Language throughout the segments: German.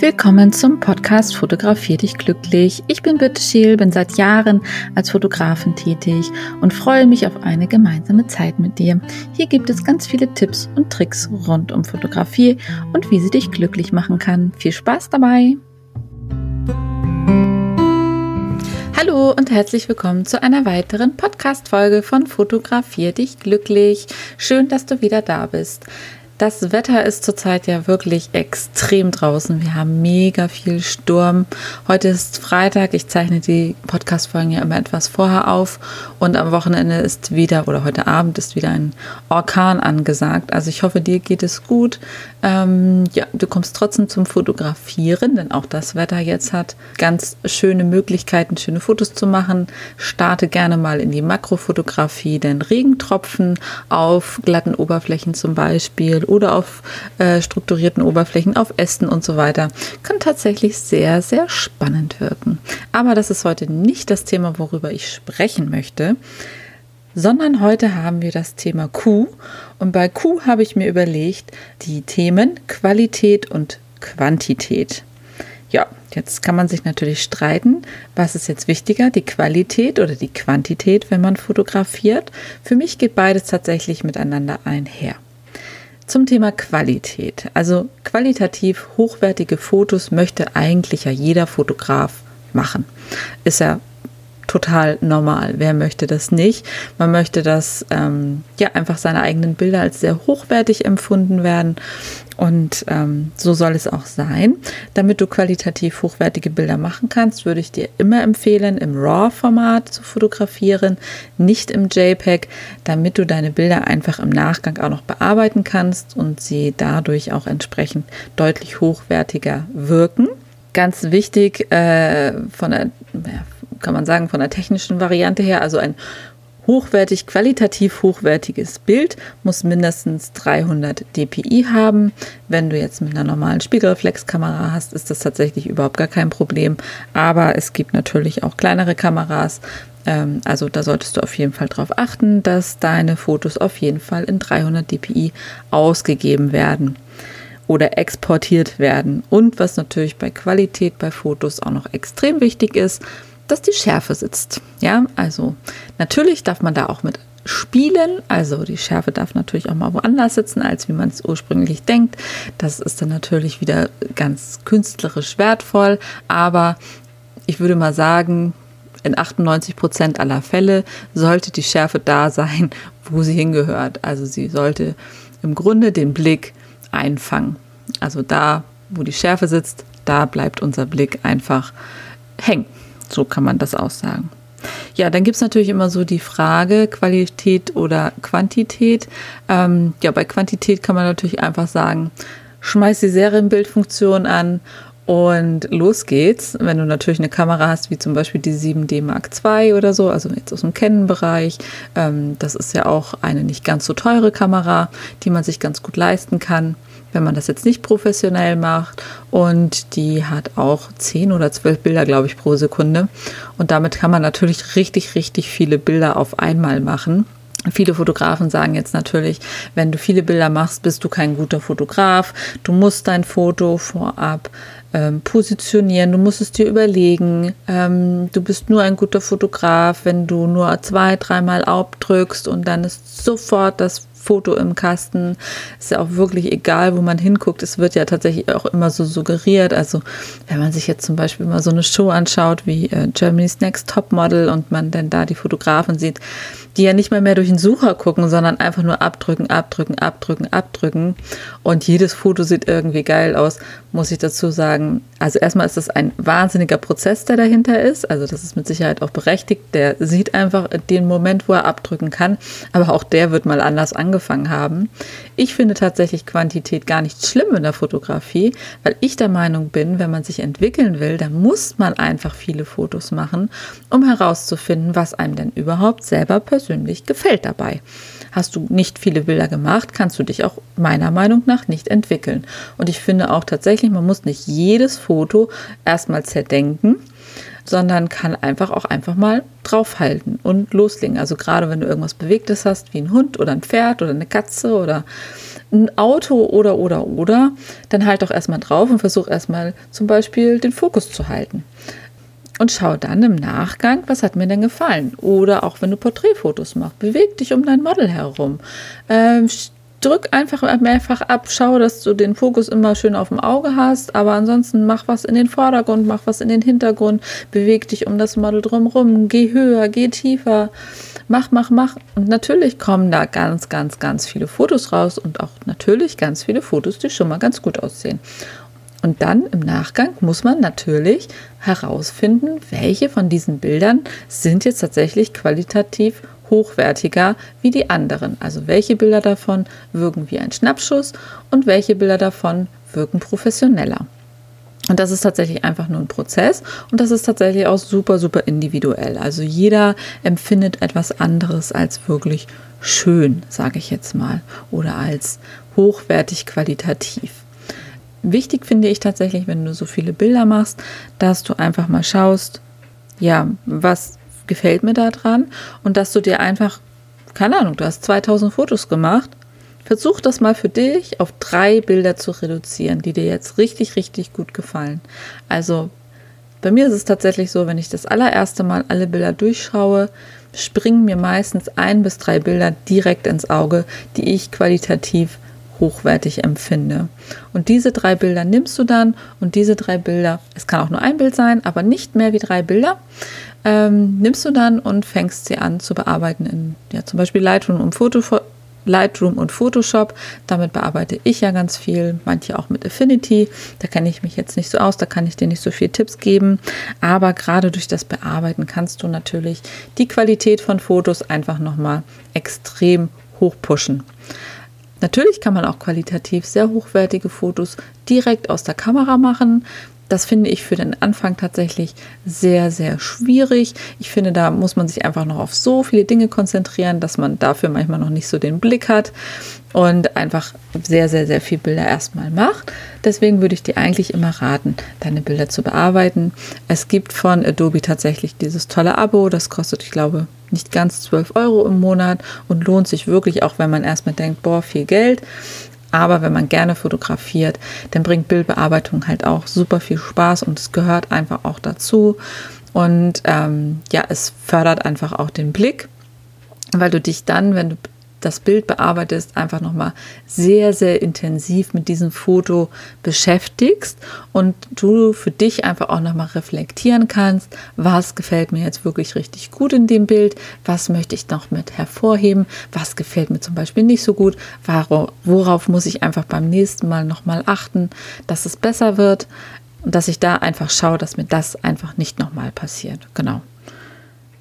Willkommen zum Podcast Fotografier dich glücklich. Ich bin Birte Scheel, bin seit Jahren als Fotografin tätig und freue mich auf eine gemeinsame Zeit mit dir. Hier gibt es ganz viele Tipps und Tricks rund um Fotografie und wie sie dich glücklich machen kann. Viel Spaß dabei! Hallo und herzlich willkommen zu einer weiteren Podcast-Folge von Fotografier dich glücklich. Schön, dass du wieder da bist. Das Wetter ist zurzeit ja wirklich extrem draußen. Wir haben mega viel Sturm. Heute ist Freitag. Ich zeichne die Podcast-Folgen ja immer etwas vorher auf. Und am Wochenende ist wieder, oder heute Abend ist wieder ein Orkan angesagt. Also ich hoffe, dir geht es gut. Ähm, ja, du kommst trotzdem zum Fotografieren, denn auch das Wetter jetzt hat ganz schöne Möglichkeiten, schöne Fotos zu machen. Starte gerne mal in die Makrofotografie, denn Regentropfen auf glatten Oberflächen zum Beispiel oder auf äh, strukturierten Oberflächen, auf Ästen und so weiter, kann tatsächlich sehr, sehr spannend wirken. Aber das ist heute nicht das Thema, worüber ich sprechen möchte, sondern heute haben wir das Thema Q. Und bei Q habe ich mir überlegt, die Themen Qualität und Quantität. Ja, jetzt kann man sich natürlich streiten, was ist jetzt wichtiger, die Qualität oder die Quantität, wenn man fotografiert. Für mich geht beides tatsächlich miteinander einher. Zum Thema Qualität. Also qualitativ hochwertige Fotos möchte eigentlich ja jeder Fotograf machen. Ist ja total normal. Wer möchte das nicht? Man möchte, dass ähm, ja einfach seine eigenen Bilder als sehr hochwertig empfunden werden. Und ähm, so soll es auch sein. Damit du qualitativ hochwertige Bilder machen kannst, würde ich dir immer empfehlen, im RAW-Format zu fotografieren, nicht im JPEG, damit du deine Bilder einfach im Nachgang auch noch bearbeiten kannst und sie dadurch auch entsprechend deutlich hochwertiger wirken. Ganz wichtig äh, von der kann man sagen, von der technischen Variante her. Also ein hochwertig, qualitativ hochwertiges Bild muss mindestens 300 dpi haben. Wenn du jetzt mit einer normalen Spiegelreflexkamera hast, ist das tatsächlich überhaupt gar kein Problem. Aber es gibt natürlich auch kleinere Kameras. Ähm, also da solltest du auf jeden Fall darauf achten, dass deine Fotos auf jeden Fall in 300 dpi ausgegeben werden oder exportiert werden. Und was natürlich bei Qualität bei Fotos auch noch extrem wichtig ist, dass die Schärfe sitzt. Ja, also natürlich darf man da auch mit spielen. Also die Schärfe darf natürlich auch mal woanders sitzen, als wie man es ursprünglich denkt. Das ist dann natürlich wieder ganz künstlerisch wertvoll. Aber ich würde mal sagen, in 98 Prozent aller Fälle sollte die Schärfe da sein, wo sie hingehört. Also sie sollte im Grunde den Blick einfangen. Also da, wo die Schärfe sitzt, da bleibt unser Blick einfach hängen. So kann man das aussagen. Ja, dann gibt es natürlich immer so die Frage, Qualität oder Quantität. Ähm, ja, bei Quantität kann man natürlich einfach sagen, schmeiß die Serienbildfunktion an und los geht's. Wenn du natürlich eine Kamera hast, wie zum Beispiel die 7D Mark II oder so, also jetzt aus dem Canon-Bereich, ähm, das ist ja auch eine nicht ganz so teure Kamera, die man sich ganz gut leisten kann wenn man das jetzt nicht professionell macht. Und die hat auch 10 oder 12 Bilder, glaube ich, pro Sekunde. Und damit kann man natürlich richtig, richtig viele Bilder auf einmal machen. Viele Fotografen sagen jetzt natürlich, wenn du viele Bilder machst, bist du kein guter Fotograf. Du musst dein Foto vorab ähm, positionieren, du musst es dir überlegen. Ähm, du bist nur ein guter Fotograf, wenn du nur zwei, dreimal abdrückst und dann ist sofort das Foto im Kasten. Ist ja auch wirklich egal, wo man hinguckt. Es wird ja tatsächlich auch immer so suggeriert. Also wenn man sich jetzt zum Beispiel mal so eine Show anschaut wie äh, Germany's Next Top Model und man dann da die Fotografen sieht, die ja nicht mal mehr durch den Sucher gucken, sondern einfach nur abdrücken, abdrücken, abdrücken, abdrücken. Und jedes Foto sieht irgendwie geil aus, muss ich dazu sagen. Also erstmal ist das ein wahnsinniger Prozess, der dahinter ist. Also das ist mit Sicherheit auch berechtigt. Der sieht einfach den Moment, wo er abdrücken kann. Aber auch der wird mal anders angefangen haben. Ich finde tatsächlich Quantität gar nicht schlimm in der Fotografie, weil ich der Meinung bin, wenn man sich entwickeln will, dann muss man einfach viele Fotos machen, um herauszufinden, was einem denn überhaupt selber persönlich persönlich gefällt dabei. Hast du nicht viele Bilder gemacht, kannst du dich auch meiner Meinung nach nicht entwickeln. Und ich finde auch tatsächlich, man muss nicht jedes Foto erstmal zerdenken, sondern kann einfach auch einfach mal draufhalten und loslegen. Also gerade wenn du irgendwas Bewegtes hast, wie ein Hund oder ein Pferd oder eine Katze oder ein Auto oder oder oder, dann halt doch erstmal drauf und versuch erstmal zum Beispiel den Fokus zu halten. Und schau dann im Nachgang, was hat mir denn gefallen. Oder auch wenn du Porträtfotos machst, beweg dich um dein Model herum. Ähm, drück einfach mehrfach ab, schau, dass du den Fokus immer schön auf dem Auge hast, aber ansonsten mach was in den Vordergrund, mach was in den Hintergrund, beweg dich um das Model drumherum, geh höher, geh tiefer mach, mach, mach. Und natürlich kommen da ganz, ganz, ganz viele Fotos raus und auch natürlich ganz viele Fotos, die schon mal ganz gut aussehen. Und dann im Nachgang muss man natürlich herausfinden, welche von diesen Bildern sind jetzt tatsächlich qualitativ hochwertiger wie die anderen. Also welche Bilder davon wirken wie ein Schnappschuss und welche Bilder davon wirken professioneller. Und das ist tatsächlich einfach nur ein Prozess und das ist tatsächlich auch super, super individuell. Also jeder empfindet etwas anderes als wirklich schön, sage ich jetzt mal, oder als hochwertig qualitativ. Wichtig finde ich tatsächlich, wenn du so viele Bilder machst, dass du einfach mal schaust, ja, was gefällt mir da dran und dass du dir einfach, keine Ahnung, du hast 2000 Fotos gemacht Versuch das mal für dich auf drei Bilder zu reduzieren, die dir jetzt richtig, richtig gut gefallen. Also bei mir ist es tatsächlich so, wenn ich das allererste Mal alle Bilder durchschaue, springen mir meistens ein bis drei Bilder direkt ins Auge, die ich qualitativ hochwertig empfinde. Und diese drei Bilder nimmst du dann und diese drei Bilder, es kann auch nur ein Bild sein, aber nicht mehr wie drei Bilder, ähm, nimmst du dann und fängst sie an zu bearbeiten in ja, zum Beispiel Lightroom, um Foto, Lightroom und Photoshop. Damit bearbeite ich ja ganz viel, manche auch mit Affinity. Da kenne ich mich jetzt nicht so aus, da kann ich dir nicht so viele Tipps geben. Aber gerade durch das Bearbeiten kannst du natürlich die Qualität von Fotos einfach nochmal extrem hoch pushen. Natürlich kann man auch qualitativ sehr hochwertige Fotos direkt aus der Kamera machen. Das finde ich für den Anfang tatsächlich sehr, sehr schwierig. Ich finde, da muss man sich einfach noch auf so viele Dinge konzentrieren, dass man dafür manchmal noch nicht so den Blick hat und einfach sehr, sehr, sehr viel Bilder erstmal macht. Deswegen würde ich dir eigentlich immer raten, deine Bilder zu bearbeiten. Es gibt von Adobe tatsächlich dieses tolle Abo, das kostet, ich glaube, nicht ganz 12 Euro im Monat und lohnt sich wirklich, auch wenn man erstmal denkt, boah, viel Geld. Aber wenn man gerne fotografiert, dann bringt Bildbearbeitung halt auch super viel Spaß und es gehört einfach auch dazu. Und ähm, ja, es fördert einfach auch den Blick, weil du dich dann, wenn du das Bild bearbeitest, einfach nochmal sehr, sehr intensiv mit diesem Foto beschäftigst und du für dich einfach auch nochmal reflektieren kannst, was gefällt mir jetzt wirklich richtig gut in dem Bild, was möchte ich noch mit hervorheben, was gefällt mir zum Beispiel nicht so gut, worauf muss ich einfach beim nächsten Mal nochmal achten, dass es besser wird und dass ich da einfach schaue, dass mir das einfach nicht nochmal passiert. Genau.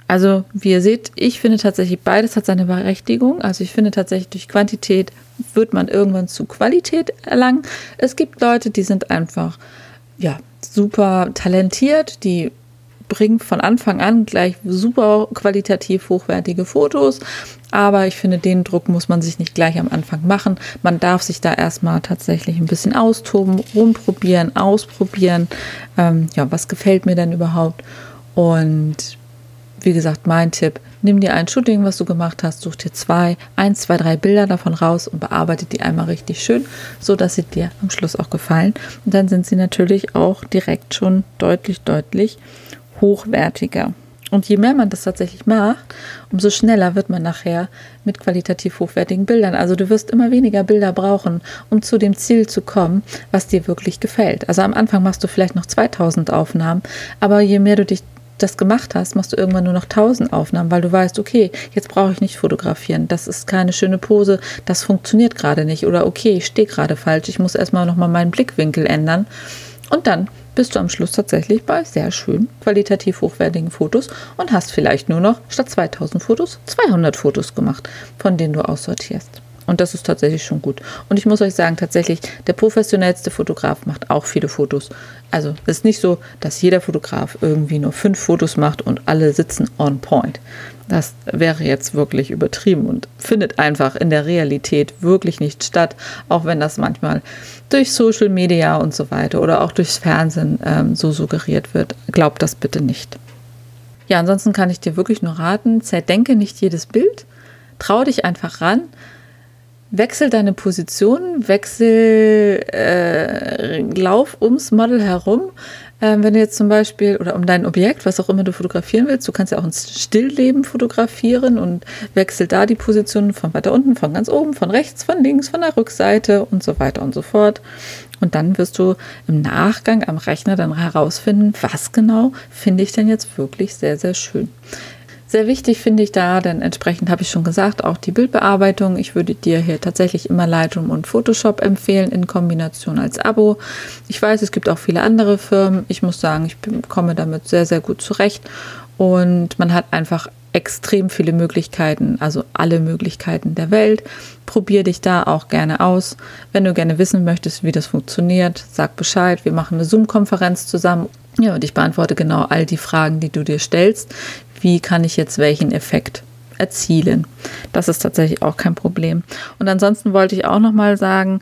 Also, wie ihr seht, ich finde tatsächlich, beides hat seine Berechtigung. Also, ich finde tatsächlich, durch Quantität wird man irgendwann zu Qualität erlangen. Es gibt Leute, die sind einfach, ja, super talentiert, die bringen von Anfang an gleich super qualitativ hochwertige Fotos. Aber ich finde, den Druck muss man sich nicht gleich am Anfang machen. Man darf sich da erstmal tatsächlich ein bisschen austoben, rumprobieren, ausprobieren. Ähm, ja, was gefällt mir denn überhaupt? Und wie gesagt, mein Tipp, nimm dir ein Shooting, was du gemacht hast, such dir zwei, eins, zwei, drei Bilder davon raus und bearbeite die einmal richtig schön, so dass sie dir am Schluss auch gefallen. Und dann sind sie natürlich auch direkt schon deutlich, deutlich hochwertiger. Und je mehr man das tatsächlich macht, umso schneller wird man nachher mit qualitativ hochwertigen Bildern. Also du wirst immer weniger Bilder brauchen, um zu dem Ziel zu kommen, was dir wirklich gefällt. Also am Anfang machst du vielleicht noch 2000 Aufnahmen, aber je mehr du dich das gemacht hast, machst du irgendwann nur noch 1000 Aufnahmen, weil du weißt, okay, jetzt brauche ich nicht fotografieren. Das ist keine schöne Pose, das funktioniert gerade nicht. Oder okay, ich stehe gerade falsch, ich muss erstmal nochmal meinen Blickwinkel ändern. Und dann bist du am Schluss tatsächlich bei sehr schön qualitativ hochwertigen Fotos und hast vielleicht nur noch statt 2000 Fotos 200 Fotos gemacht, von denen du aussortierst. Und das ist tatsächlich schon gut. Und ich muss euch sagen, tatsächlich, der professionellste Fotograf macht auch viele Fotos. Also es ist nicht so, dass jeder Fotograf irgendwie nur fünf Fotos macht und alle sitzen on point. Das wäre jetzt wirklich übertrieben und findet einfach in der Realität wirklich nicht statt, auch wenn das manchmal durch Social Media und so weiter oder auch durchs Fernsehen ähm, so suggeriert wird. Glaubt das bitte nicht. Ja, ansonsten kann ich dir wirklich nur raten, zerdenke nicht jedes Bild, trau dich einfach ran wechsel deine Position, wechsel, äh, lauf ums Model herum. Ähm, wenn du jetzt zum Beispiel, oder um dein Objekt, was auch immer du fotografieren willst, du kannst ja auch ein Stillleben fotografieren und wechsel da die Position von weiter unten, von ganz oben, von rechts, von links, von der Rückseite und so weiter und so fort. Und dann wirst du im Nachgang am Rechner dann herausfinden, was genau finde ich denn jetzt wirklich sehr, sehr schön. Sehr wichtig finde ich da, denn entsprechend habe ich schon gesagt, auch die Bildbearbeitung. Ich würde dir hier tatsächlich immer Lightroom und Photoshop empfehlen in Kombination als Abo. Ich weiß, es gibt auch viele andere Firmen. Ich muss sagen, ich komme damit sehr, sehr gut zurecht. Und man hat einfach extrem viele Möglichkeiten, also alle Möglichkeiten der Welt. Probier dich da auch gerne aus. Wenn du gerne wissen möchtest, wie das funktioniert, sag Bescheid. Wir machen eine Zoom-Konferenz zusammen. Ja, und ich beantworte genau all die Fragen, die du dir stellst wie kann ich jetzt welchen Effekt erzielen. Das ist tatsächlich auch kein Problem. Und ansonsten wollte ich auch noch mal sagen,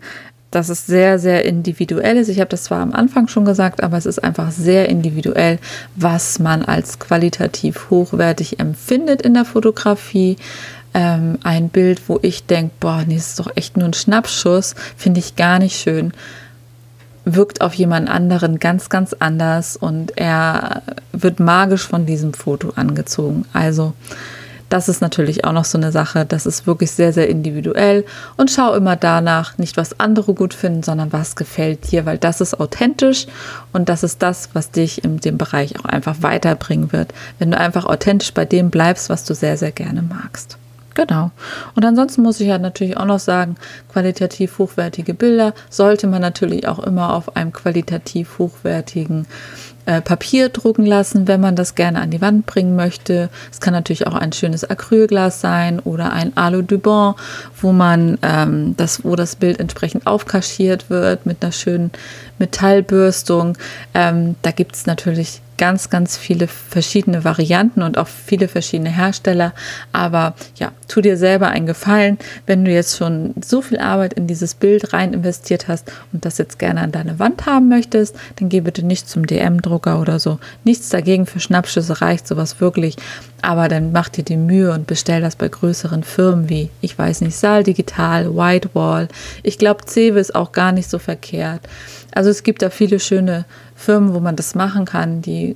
dass es sehr, sehr individuell ist. Ich habe das zwar am Anfang schon gesagt, aber es ist einfach sehr individuell, was man als qualitativ hochwertig empfindet in der Fotografie. Ähm, ein Bild, wo ich denke, boah, nee, das ist doch echt nur ein Schnappschuss, finde ich gar nicht schön wirkt auf jemand anderen ganz, ganz anders und er wird magisch von diesem Foto angezogen. Also das ist natürlich auch noch so eine Sache, das ist wirklich sehr, sehr individuell und schau immer danach, nicht was andere gut finden, sondern was gefällt dir, weil das ist authentisch und das ist das, was dich in dem Bereich auch einfach weiterbringen wird, wenn du einfach authentisch bei dem bleibst, was du sehr, sehr gerne magst. Genau. Und ansonsten muss ich ja natürlich auch noch sagen, qualitativ hochwertige Bilder sollte man natürlich auch immer auf einem qualitativ hochwertigen äh, Papier drucken lassen, wenn man das gerne an die Wand bringen möchte. Es kann natürlich auch ein schönes Acrylglas sein oder ein Alu Dubon, wo man ähm, das, wo das Bild entsprechend aufkaschiert wird mit einer schönen Metallbürstung. Ähm, da gibt es natürlich ganz, ganz viele verschiedene Varianten und auch viele verschiedene Hersteller. Aber ja, tu dir selber einen Gefallen, wenn du jetzt schon so viel Arbeit in dieses Bild rein investiert hast und das jetzt gerne an deine Wand haben möchtest, dann geh bitte nicht zum DM-Drucker oder so. Nichts dagegen für Schnappschüsse reicht sowas wirklich. Aber dann mach dir die Mühe und bestell das bei größeren Firmen wie, ich weiß nicht, Saal Digital, Whitewall. Ich glaube, Cewe ist auch gar nicht so verkehrt. Also es gibt da viele schöne Firmen, wo man das machen kann, die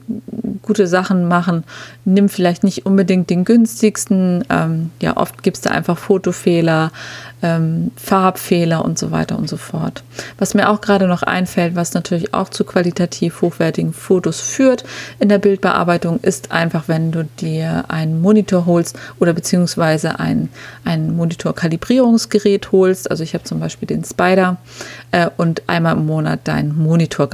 gute Sachen machen. Nimm vielleicht nicht unbedingt den günstigsten. Ähm, ja, oft gibt es da einfach Fotofehler, ähm, Farbfehler und so weiter und so fort. Was mir auch gerade noch einfällt, was natürlich auch zu qualitativ hochwertigen Fotos führt in der Bildbearbeitung, ist einfach, wenn du dir einen Monitor holst oder beziehungsweise ein, ein Monitor-Kalibrierungsgerät holst. Also ich habe zum Beispiel den Spider äh, und einmal im Monat deinen Monitor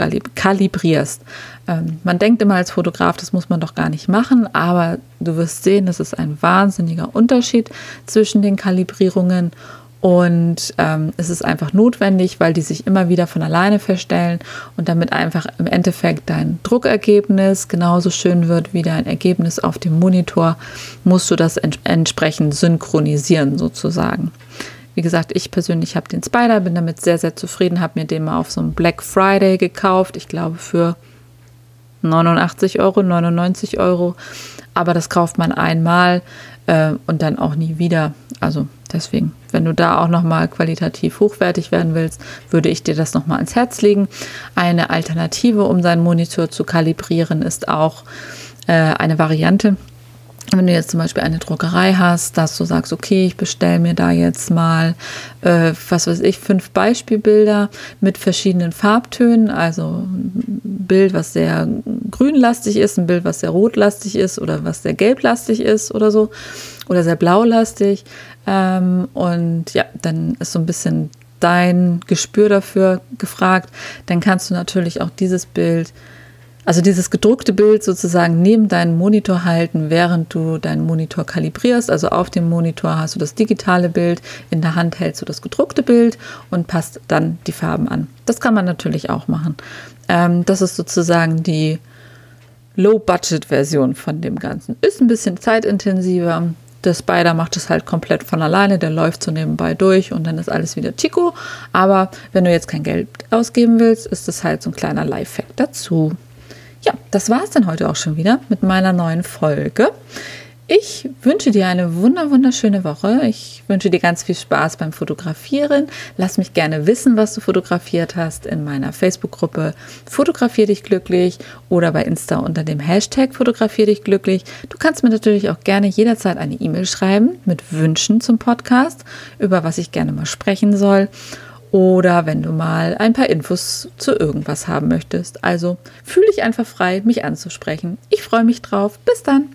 kalibrierst. Ähm, man denkt immer als Fotograf, das muss man doch gar nicht machen, aber du wirst sehen, das ist ein wahnsinniger Unterschied zwischen den Kalibrierungen und ähm, es ist einfach notwendig, weil die sich immer wieder von alleine verstellen und damit einfach im Endeffekt dein Druckergebnis genauso schön wird wie dein Ergebnis auf dem Monitor, musst du das ents entsprechend synchronisieren sozusagen. Wie gesagt, ich persönlich habe den Spider, bin damit sehr, sehr zufrieden, habe mir den mal auf so einem Black Friday gekauft. Ich glaube für 89 Euro, 99 Euro. Aber das kauft man einmal äh, und dann auch nie wieder. Also deswegen, wenn du da auch nochmal qualitativ hochwertig werden willst, würde ich dir das nochmal ans Herz legen. Eine Alternative, um seinen Monitor zu kalibrieren, ist auch äh, eine Variante, wenn du jetzt zum Beispiel eine Druckerei hast, dass du sagst, okay, ich bestelle mir da jetzt mal, äh, was weiß ich, fünf Beispielbilder mit verschiedenen Farbtönen, also ein Bild, was sehr grünlastig ist, ein Bild, was sehr rotlastig ist oder was sehr gelblastig ist oder so oder sehr blaulastig. Ähm, und ja, dann ist so ein bisschen dein Gespür dafür gefragt. Dann kannst du natürlich auch dieses Bild also dieses gedruckte Bild sozusagen neben deinen Monitor halten, während du deinen Monitor kalibrierst. Also auf dem Monitor hast du das digitale Bild, in der Hand hältst du das gedruckte Bild und passt dann die Farben an. Das kann man natürlich auch machen. Ähm, das ist sozusagen die Low-Budget-Version von dem Ganzen. Ist ein bisschen zeitintensiver. Der Spider macht es halt komplett von alleine, der läuft so nebenbei durch und dann ist alles wieder Chico. Aber wenn du jetzt kein Geld ausgeben willst, ist das halt so ein kleiner Lifehack dazu. Ja, das war es dann heute auch schon wieder mit meiner neuen Folge. Ich wünsche dir eine wunder wunderschöne Woche. Ich wünsche dir ganz viel Spaß beim Fotografieren. Lass mich gerne wissen, was du fotografiert hast in meiner Facebook-Gruppe Fotografier dich glücklich oder bei Insta unter dem Hashtag Fotografier dich glücklich. Du kannst mir natürlich auch gerne jederzeit eine E-Mail schreiben mit Wünschen zum Podcast, über was ich gerne mal sprechen soll oder wenn du mal ein paar Infos zu irgendwas haben möchtest. Also fühle dich einfach frei, mich anzusprechen. Ich freue mich drauf. Bis dann.